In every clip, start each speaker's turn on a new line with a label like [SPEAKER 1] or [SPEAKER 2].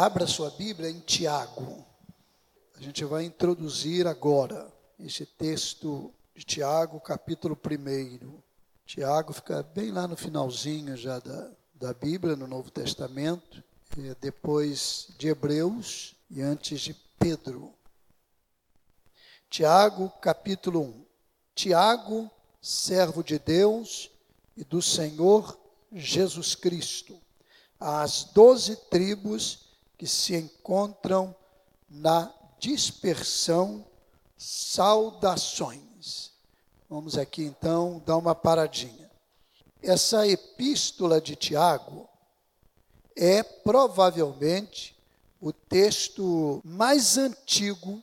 [SPEAKER 1] Abra sua Bíblia em Tiago. A gente vai introduzir agora este texto de Tiago, capítulo 1. Tiago fica bem lá no finalzinho já da, da Bíblia, no Novo Testamento, é depois de Hebreus e antes de Pedro. Tiago, capítulo 1. Tiago, servo de Deus e do Senhor Jesus Cristo, às doze tribos que se encontram na dispersão, saudações. Vamos aqui então dar uma paradinha. Essa epístola de Tiago é provavelmente o texto mais antigo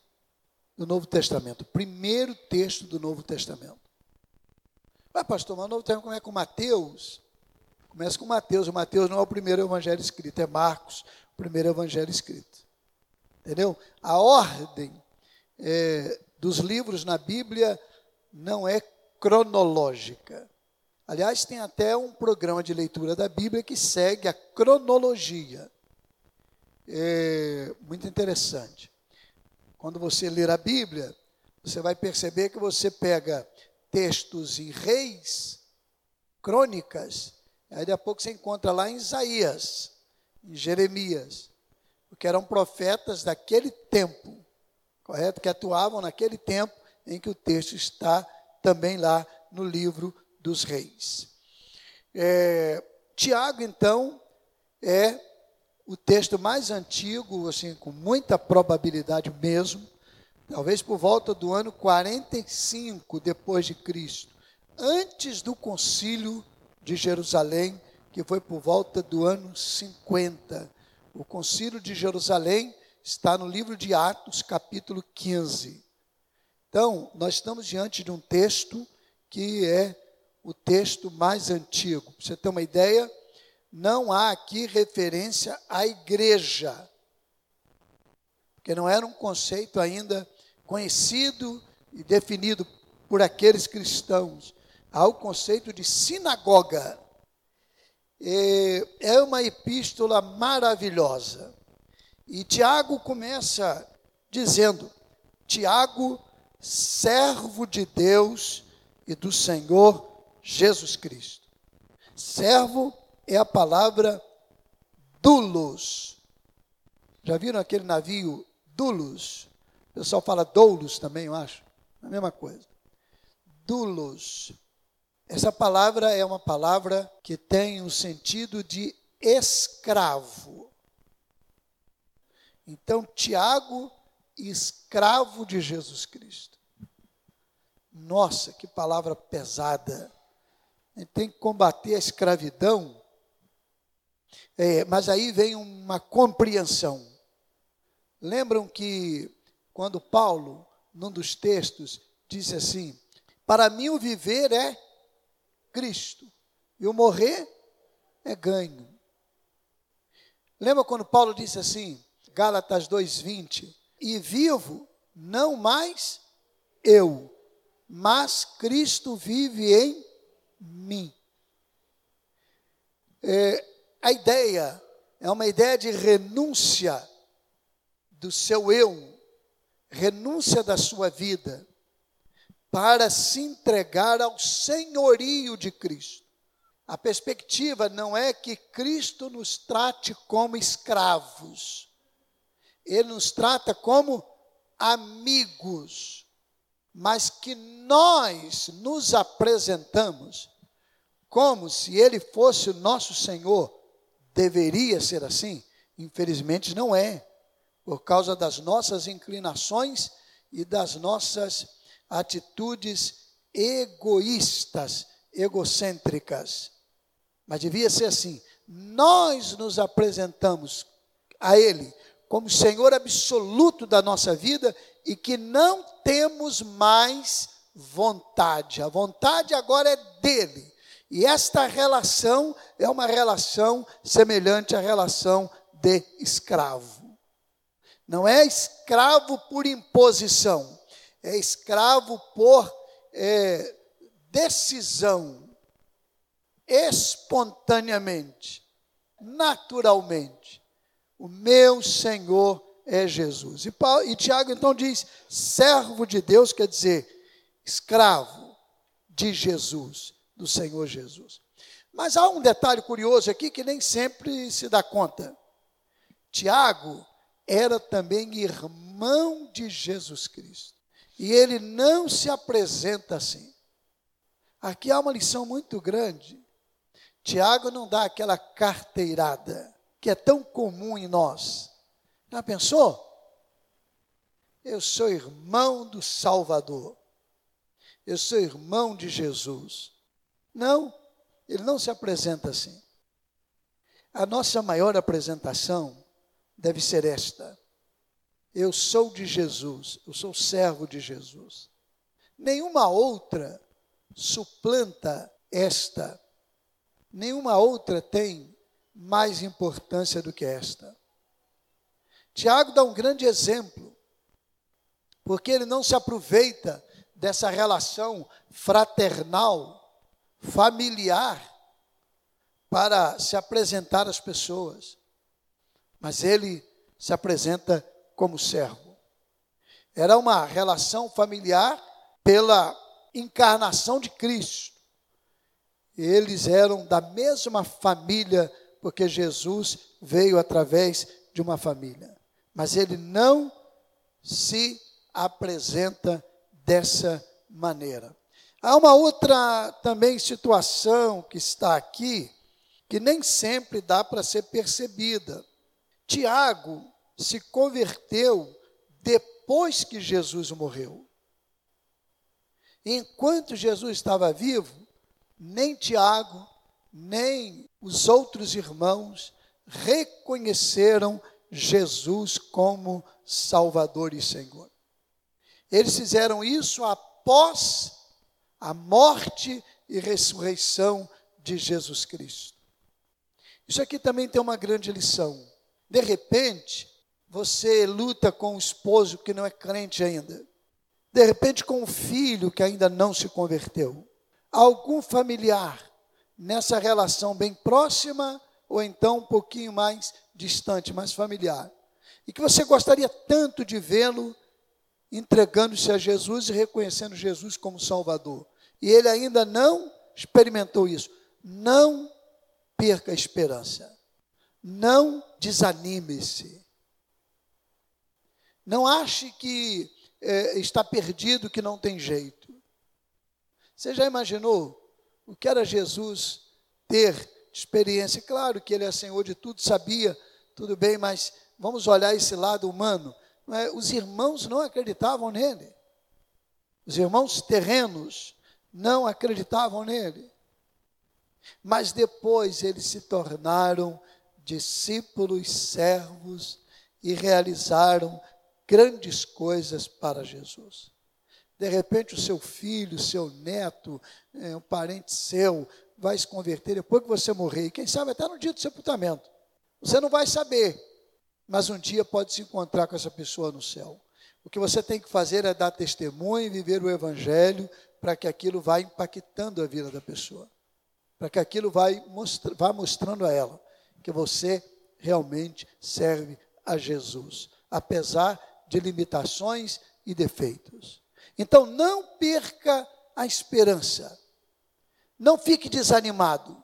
[SPEAKER 1] do Novo Testamento, o primeiro texto do Novo Testamento. Ah, pastor, mas o Novo Testamento começa com Mateus. Começa com Mateus. O Mateus não é o primeiro evangelho escrito, é Marcos, primeiro evangelho escrito. Entendeu? A ordem é, dos livros na Bíblia não é cronológica. Aliás, tem até um programa de leitura da Bíblia que segue a cronologia. É muito interessante. Quando você ler a Bíblia, você vai perceber que você pega textos em reis, crônicas, aí daqui a pouco você encontra lá em Isaías, em Jeremias, porque eram profetas daquele tempo, correto? Que atuavam naquele tempo em que o texto está também lá no livro dos reis. É, Tiago, então, é o texto mais antigo, assim, com muita probabilidade mesmo, talvez por volta do ano 45 depois de Cristo, antes do concílio de Jerusalém, que foi por volta do ano 50. O concílio de Jerusalém está no livro de Atos, capítulo 15. Então, nós estamos diante de um texto que é o texto mais antigo. Para você ter uma ideia, não há aqui referência à igreja, porque não era um conceito ainda conhecido e definido por aqueles cristãos. Há o conceito de sinagoga. É uma epístola maravilhosa. E Tiago começa dizendo: Tiago, servo de Deus e do Senhor Jesus Cristo. Servo é a palavra dulos. Já viram aquele navio dulos? O pessoal fala doulos também, eu acho. É a mesma coisa. Dulos. Essa palavra é uma palavra que tem um sentido de escravo. Então, Tiago, escravo de Jesus Cristo. Nossa, que palavra pesada. A gente tem que combater a escravidão é, mas aí vem uma compreensão. Lembram que quando Paulo, num dos textos, disse assim: Para mim o viver é Cristo, e o morrer é ganho. Lembra quando Paulo disse assim, Gálatas 2,20: E vivo não mais eu, mas Cristo vive em mim. É, a ideia é uma ideia de renúncia do seu eu, renúncia da sua vida, para se entregar ao senhorio de Cristo. A perspectiva não é que Cristo nos trate como escravos, Ele nos trata como amigos, mas que nós nos apresentamos como se Ele fosse o nosso Senhor Deveria ser assim? Infelizmente não é, por causa das nossas inclinações e das nossas atitudes egoístas, egocêntricas. Mas devia ser assim: nós nos apresentamos a Ele como Senhor absoluto da nossa vida e que não temos mais vontade, a vontade agora é dele. E esta relação é uma relação semelhante à relação de escravo. Não é escravo por imposição, é escravo por é, decisão, espontaneamente, naturalmente. O meu Senhor é Jesus. E, Paulo, e Tiago então diz: servo de Deus quer dizer escravo de Jesus, do Senhor Jesus. Mas há um detalhe curioso aqui que nem sempre se dá conta. Tiago era também irmão de Jesus Cristo. E ele não se apresenta assim. Aqui há uma lição muito grande. Tiago não dá aquela carteirada que é tão comum em nós. Já pensou? Eu sou irmão do Salvador. Eu sou irmão de Jesus. Não, ele não se apresenta assim. A nossa maior apresentação deve ser esta: Eu sou de Jesus, eu sou servo de Jesus. Nenhuma outra suplanta esta, nenhuma outra tem mais importância do que esta. Tiago dá um grande exemplo, porque ele não se aproveita dessa relação fraternal, familiar, para se apresentar às pessoas, mas ele se apresenta como servo. Era uma relação familiar pela encarnação de Cristo. Eles eram da mesma família, porque Jesus veio através de uma família. Mas ele não se apresenta dessa maneira. Há uma outra também situação que está aqui, que nem sempre dá para ser percebida. Tiago se converteu depois que Jesus morreu. Enquanto Jesus estava vivo, nem Tiago, nem os outros irmãos reconheceram Jesus como Salvador e Senhor. Eles fizeram isso após a morte e ressurreição de Jesus Cristo. Isso aqui também tem uma grande lição. De repente, você luta com um esposo que não é crente ainda. De repente, com um filho que ainda não se converteu. Algum familiar nessa relação bem próxima ou então um pouquinho mais distante, mais familiar. E que você gostaria tanto de vê-lo entregando-se a Jesus e reconhecendo Jesus como Salvador. E ele ainda não experimentou isso. Não perca a esperança. Não desanime-se. Não ache que é, está perdido, que não tem jeito. Você já imaginou o que era Jesus ter experiência? Claro que ele é Senhor de tudo, sabia, tudo bem, mas vamos olhar esse lado humano. É? Os irmãos não acreditavam nele. Os irmãos terrenos não acreditavam nele. Mas depois eles se tornaram discípulos, servos e realizaram grandes coisas para Jesus. De repente, o seu filho, seu neto, é, um parente seu, vai se converter depois que você morrer, e quem sabe até no dia do sepultamento. Você não vai saber, mas um dia pode se encontrar com essa pessoa no céu. O que você tem que fazer é dar testemunho e viver o Evangelho para que aquilo vá impactando a vida da pessoa, para que aquilo mostra, vá mostrando a ela que você realmente serve a Jesus, apesar de limitações e defeitos. Então não perca a esperança, não fique desanimado,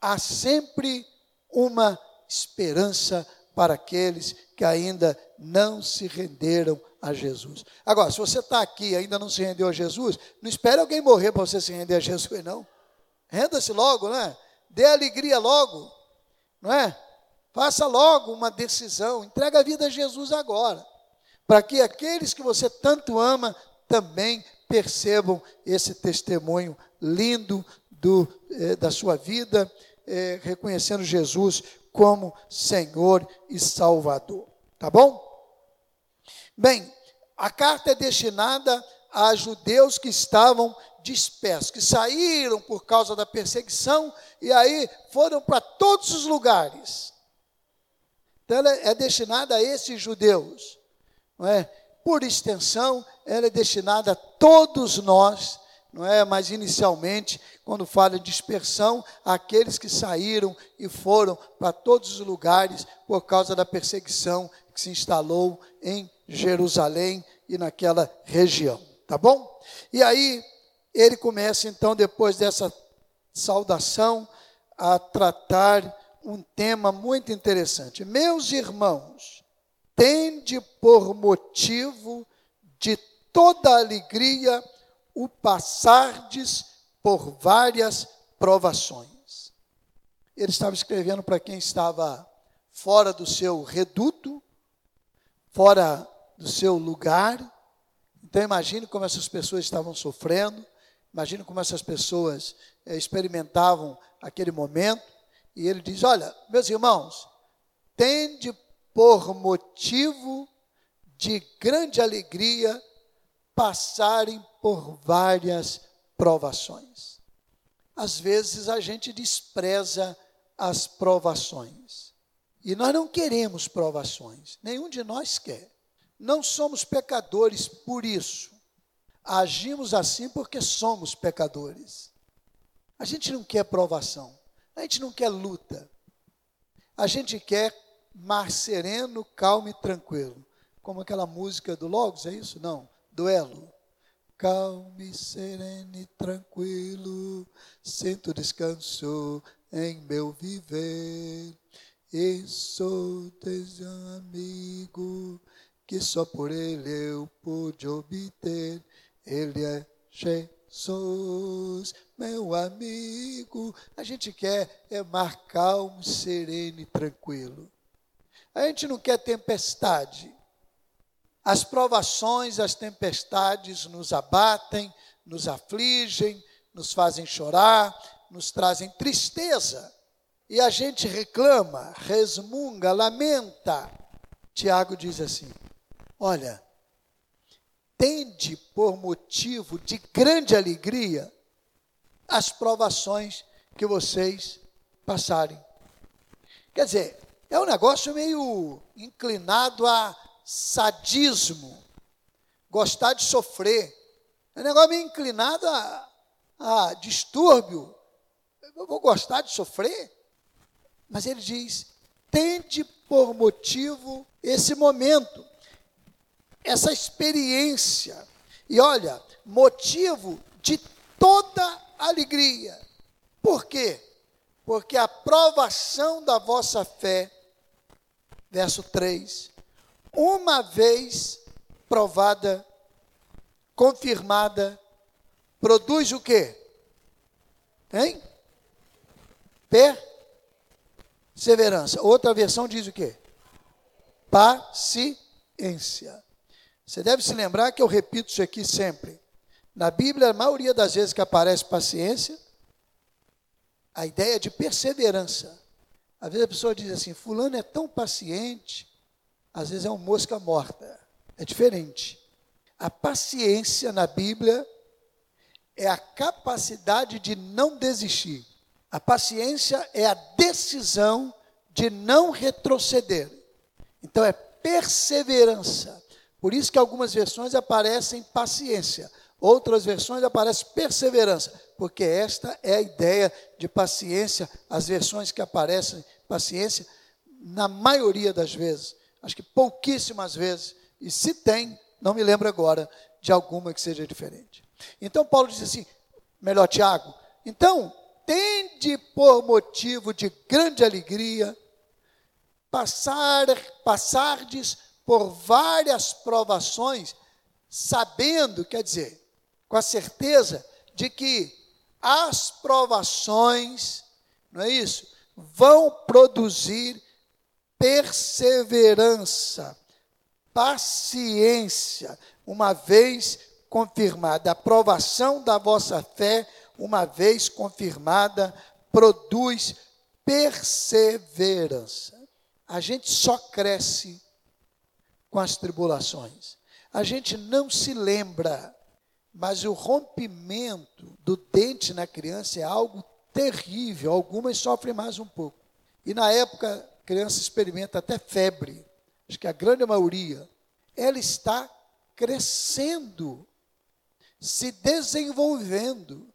[SPEAKER 1] há sempre uma esperança para aqueles que ainda não se renderam a Jesus. Agora, se você está aqui e ainda não se rendeu a Jesus, não espere alguém morrer para você se render a Jesus, não. Renda-se logo, não é? Dê alegria logo, não é? Faça logo uma decisão, entrega a vida a Jesus agora, para que aqueles que você tanto ama também percebam esse testemunho lindo do, eh, da sua vida, eh, reconhecendo Jesus como Senhor e Salvador. Tá bom? Bem, a carta é destinada a judeus que estavam dispersos, que saíram por causa da perseguição e aí foram para todos os lugares. Então ela é destinada a esses judeus, não é? Por extensão, ela é destinada a todos nós não é? Mas inicialmente, quando fala de dispersão, aqueles que saíram e foram para todos os lugares por causa da perseguição que se instalou em Jerusalém e naquela região, tá bom? E aí ele começa então depois dessa saudação a tratar um tema muito interessante. Meus irmãos, tende por motivo de toda alegria o passardes por várias provações. Ele estava escrevendo para quem estava fora do seu reduto, fora do seu lugar. Então imagine como essas pessoas estavam sofrendo, imagine como essas pessoas eh, experimentavam aquele momento. E ele diz: Olha, meus irmãos, tende por motivo de grande alegria passarem por várias provações. Às vezes a gente despreza as provações. E nós não queremos provações, nenhum de nós quer. Não somos pecadores por isso. Agimos assim porque somos pecadores. A gente não quer provação, a gente não quer luta. A gente quer mar sereno, calmo e tranquilo. Como aquela música do Logos, é isso? Não duelo. Calmo, sereno e tranquilo, sinto descanso em meu viver. E sou teu amigo, que só por ele eu pude obter. Ele é Jesus, meu amigo. A gente quer é mar calmo, sereno e tranquilo. A gente não quer tempestade. As provações, as tempestades nos abatem, nos afligem, nos fazem chorar, nos trazem tristeza. E a gente reclama, resmunga, lamenta. Tiago diz assim: Olha, tende por motivo de grande alegria as provações que vocês passarem. Quer dizer, é um negócio meio inclinado a sadismo, gostar de sofrer. É um negócio meio inclinado a, a distúrbio. Eu vou gostar de sofrer? Mas ele diz: tende por motivo esse momento, essa experiência. E olha, motivo de toda alegria. Por quê? Porque a provação da vossa fé, verso 3, uma vez provada, confirmada, produz o quê? Hein? Perseverança. Outra versão diz o quê? Paciência. Você deve se lembrar que eu repito isso aqui sempre. Na Bíblia, a maioria das vezes que aparece paciência, a ideia é de perseverança. Às vezes a pessoa diz assim: Fulano é tão paciente, às vezes é uma mosca morta. É diferente. A paciência na Bíblia é a capacidade de não desistir. A paciência é a decisão de não retroceder. Então é perseverança. Por isso que algumas versões aparecem paciência, outras versões aparecem perseverança, porque esta é a ideia de paciência. As versões que aparecem paciência, na maioria das vezes, acho que pouquíssimas vezes, e se tem, não me lembro agora de alguma que seja diferente. Então Paulo diz assim, melhor Tiago, então tende por motivo de grande alegria passar passardes por várias provações, sabendo, quer dizer, com a certeza de que as provações, não é isso? Vão produzir perseverança, paciência, uma vez confirmada. A aprovação da vossa fé, uma vez confirmada, produz perseverança. A gente só cresce com as tribulações. A gente não se lembra, mas o rompimento do dente na criança é algo terrível. Algumas sofrem mais um pouco. E na época criança experimenta até febre, acho que a grande maioria, ela está crescendo. se desenvolvendo.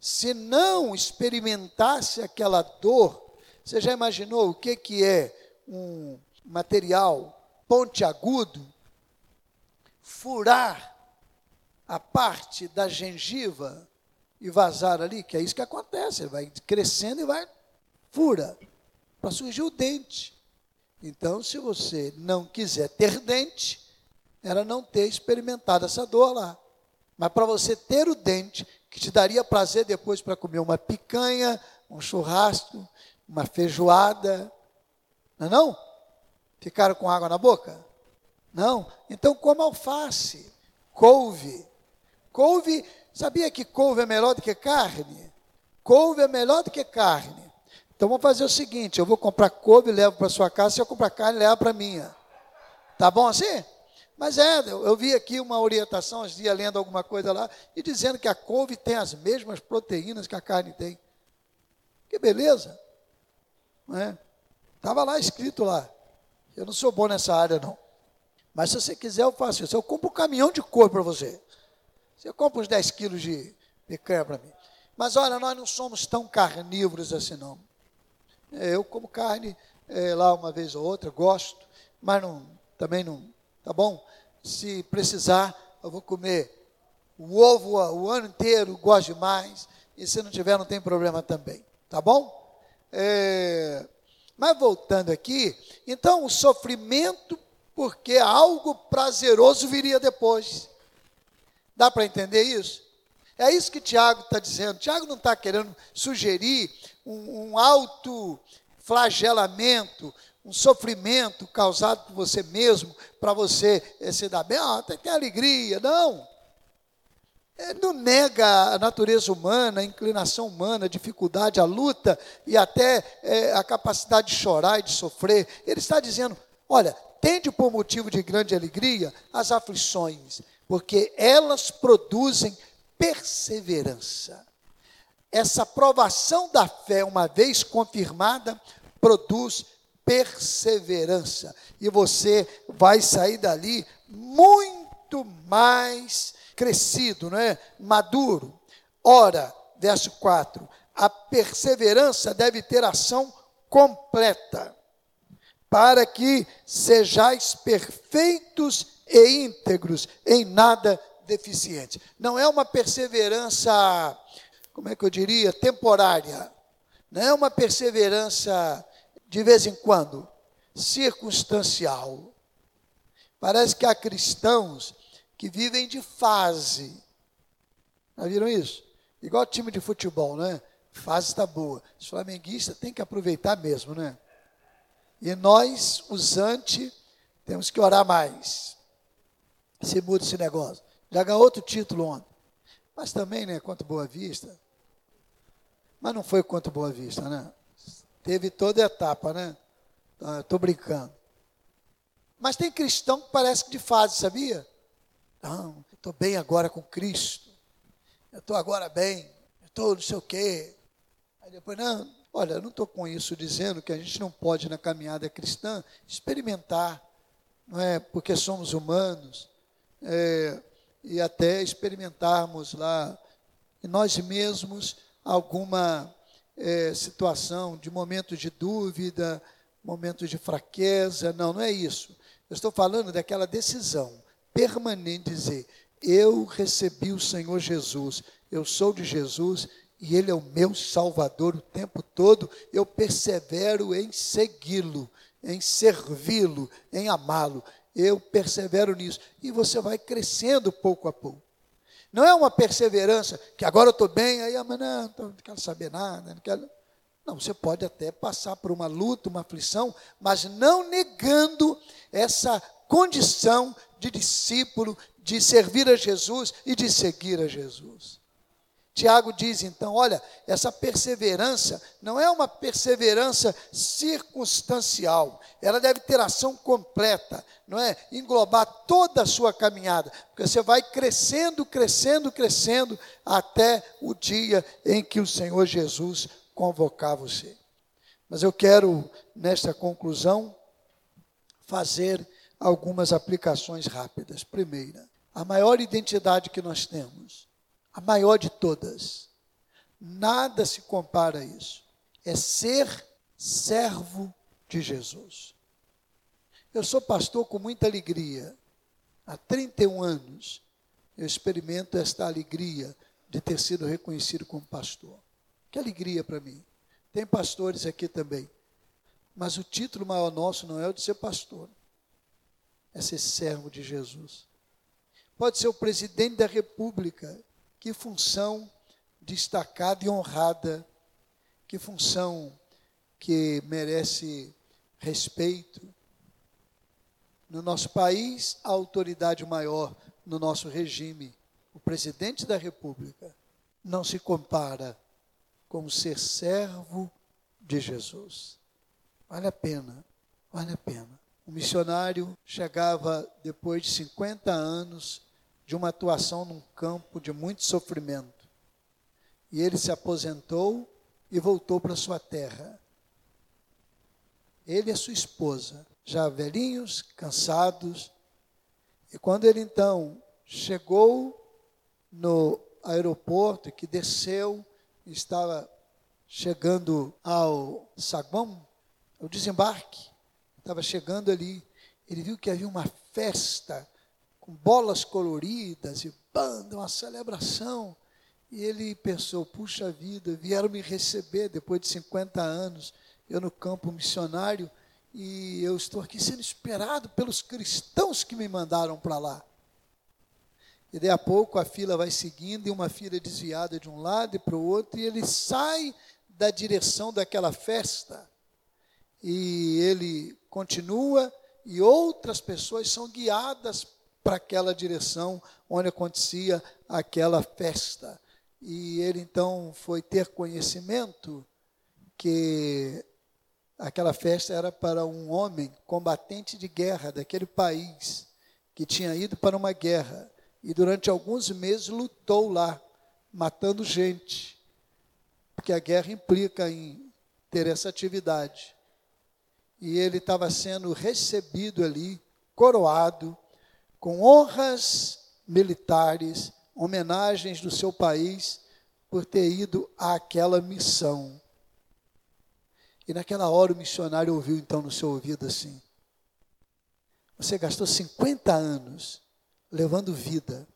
[SPEAKER 1] Se não experimentasse aquela dor, você já imaginou o que, que é um material pontiagudo furar a parte da gengiva e vazar ali? Que é isso que acontece, ele vai crescendo e vai fura para surgir o dente. Então, se você não quiser ter dente, era não ter experimentado essa dor lá. Mas para você ter o dente, que te daria prazer depois para comer uma picanha, um churrasco, uma feijoada, não é não? Ficaram com água na boca? Não. Então coma alface, couve. Couve, sabia que couve é melhor do que carne? Couve é melhor do que carne. Então vamos fazer o seguinte: eu vou comprar couve, levo para sua casa, se eu comprar carne, leva para minha. Tá bom assim? Mas é, eu vi aqui uma orientação, às dias lendo alguma coisa lá, e dizendo que a couve tem as mesmas proteínas que a carne tem. Que beleza! Não é? Estava lá escrito lá. Eu não sou bom nessa área, não. Mas se você quiser, eu faço isso. Eu compro um caminhão de couve para você. Você compra uns 10 quilos de picanha para mim. Mas olha, nós não somos tão carnívoros assim, não. Eu como carne é, lá uma vez ou outra, gosto, mas não, também não, tá bom? Se precisar, eu vou comer o ovo o ano inteiro, gosto demais, e se não tiver, não tem problema também, tá bom? É, mas voltando aqui, então o sofrimento, porque algo prazeroso viria depois. Dá para entender isso? É isso que Tiago está dizendo. Tiago não está querendo sugerir um, um auto-flagelamento, um sofrimento causado por você mesmo, para você eh, se dar bem, ah, tem, tem alegria. Não. Ele não nega a natureza humana, a inclinação humana, a dificuldade, a luta e até é, a capacidade de chorar e de sofrer. Ele está dizendo: olha, tende por motivo de grande alegria as aflições, porque elas produzem perseverança. Essa provação da fé, uma vez confirmada, produz perseverança. E você vai sair dali muito mais crescido, não é? Maduro. Ora, verso 4, a perseverança deve ter ação completa, para que sejais perfeitos e íntegros, em nada deficiente. Não é uma perseverança, como é que eu diria, temporária. Não é uma perseverança de vez em quando, circunstancial. Parece que há cristãos que vivem de fase. Já viram isso? Igual time de futebol, né? Fase está boa. Os flamenguistas têm que aproveitar mesmo, né? E nós, os temos que orar mais. Se muda esse negócio. Já ganhou outro título ontem. Mas também, né, contra Boa Vista. Mas não foi contra Boa Vista, né? Teve toda a etapa, né? Estou brincando. Mas tem cristão que parece que de fase, sabia? Não, estou bem agora com Cristo. Eu estou agora bem. Estou não sei o quê. Aí depois, não, olha, eu não estou com isso dizendo que a gente não pode, na caminhada cristã, experimentar, não é? Porque somos humanos. É, e até experimentarmos lá em nós mesmos alguma é, situação de momentos de dúvida, momentos de fraqueza. Não, não é isso. Eu estou falando daquela decisão permanente dizer: eu recebi o Senhor Jesus, eu sou de Jesus e Ele é o meu Salvador o tempo todo. Eu persevero em segui-lo, em servi-lo, em amá-lo eu persevero nisso. E você vai crescendo pouco a pouco. Não é uma perseverança que agora eu estou bem, aí amanhã não, não quero saber nada, não quero. Não, você pode até passar por uma luta, uma aflição, mas não negando essa condição de discípulo, de servir a Jesus e de seguir a Jesus. Tiago diz então: olha, essa perseverança não é uma perseverança circunstancial, ela deve ter ação completa, não é? Englobar toda a sua caminhada, porque você vai crescendo, crescendo, crescendo, até o dia em que o Senhor Jesus convocar você. Mas eu quero, nesta conclusão, fazer algumas aplicações rápidas. Primeira, a maior identidade que nós temos, a maior de todas. Nada se compara a isso. É ser servo de Jesus. Eu sou pastor com muita alegria. Há 31 anos eu experimento esta alegria de ter sido reconhecido como pastor. Que alegria para mim. Tem pastores aqui também. Mas o título maior nosso não é o de ser pastor, é ser servo de Jesus. Pode ser o presidente da República, que função destacada e honrada, que função que merece respeito. No nosso país, a autoridade maior no nosso regime, o presidente da República, não se compara com ser servo de Jesus. Vale a pena, vale a pena. O missionário chegava depois de 50 anos de uma atuação num campo de muito sofrimento. E ele se aposentou e voltou para sua terra. Ele e sua esposa, já velhinhos, cansados. E quando ele então chegou no aeroporto, que desceu, estava chegando ao saguão, o desembarque, estava chegando ali, ele viu que havia uma festa com bolas coloridas e banda, uma celebração. E ele pensou: puxa vida, vieram me receber depois de 50 anos eu no campo missionário, e eu estou aqui sendo esperado pelos cristãos que me mandaram para lá. E daí a pouco a fila vai seguindo e uma fila desviada de um lado e para o outro, e ele sai da direção daquela festa. E ele continua e outras pessoas são guiadas para aquela direção onde acontecia aquela festa. E ele então foi ter conhecimento que Aquela festa era para um homem combatente de guerra daquele país, que tinha ido para uma guerra e durante alguns meses lutou lá, matando gente, porque a guerra implica em ter essa atividade. E ele estava sendo recebido ali, coroado, com honras militares, homenagens do seu país, por ter ido àquela missão. E naquela hora o missionário ouviu então no seu ouvido assim: Você gastou 50 anos levando vida,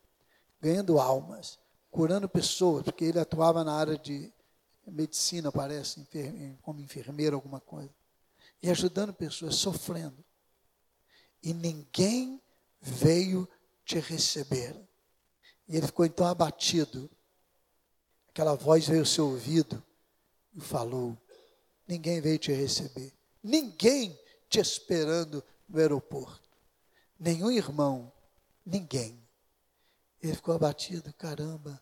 [SPEAKER 1] ganhando almas, curando pessoas, porque ele atuava na área de medicina, parece, como enfermeiro, alguma coisa, e ajudando pessoas, sofrendo. E ninguém veio te receber. E ele ficou então abatido. Aquela voz veio ao seu ouvido e falou: ninguém veio te receber. Ninguém te esperando no aeroporto. Nenhum irmão, ninguém. Ele ficou abatido, caramba.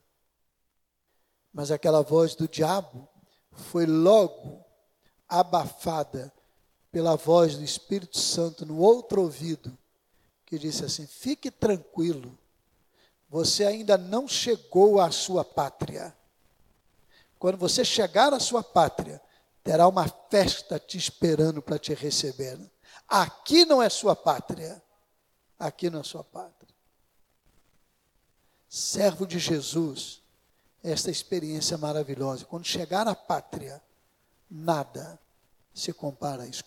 [SPEAKER 1] Mas aquela voz do diabo foi logo abafada pela voz do Espírito Santo no outro ouvido, que disse assim: Fique tranquilo, você ainda não chegou à sua pátria. Quando você chegar à sua pátria, terá uma festa te esperando para te receber. Aqui não é sua pátria. Aqui não é sua pátria. Servo de Jesus, esta experiência maravilhosa. Quando chegar à pátria, nada se compara a isso.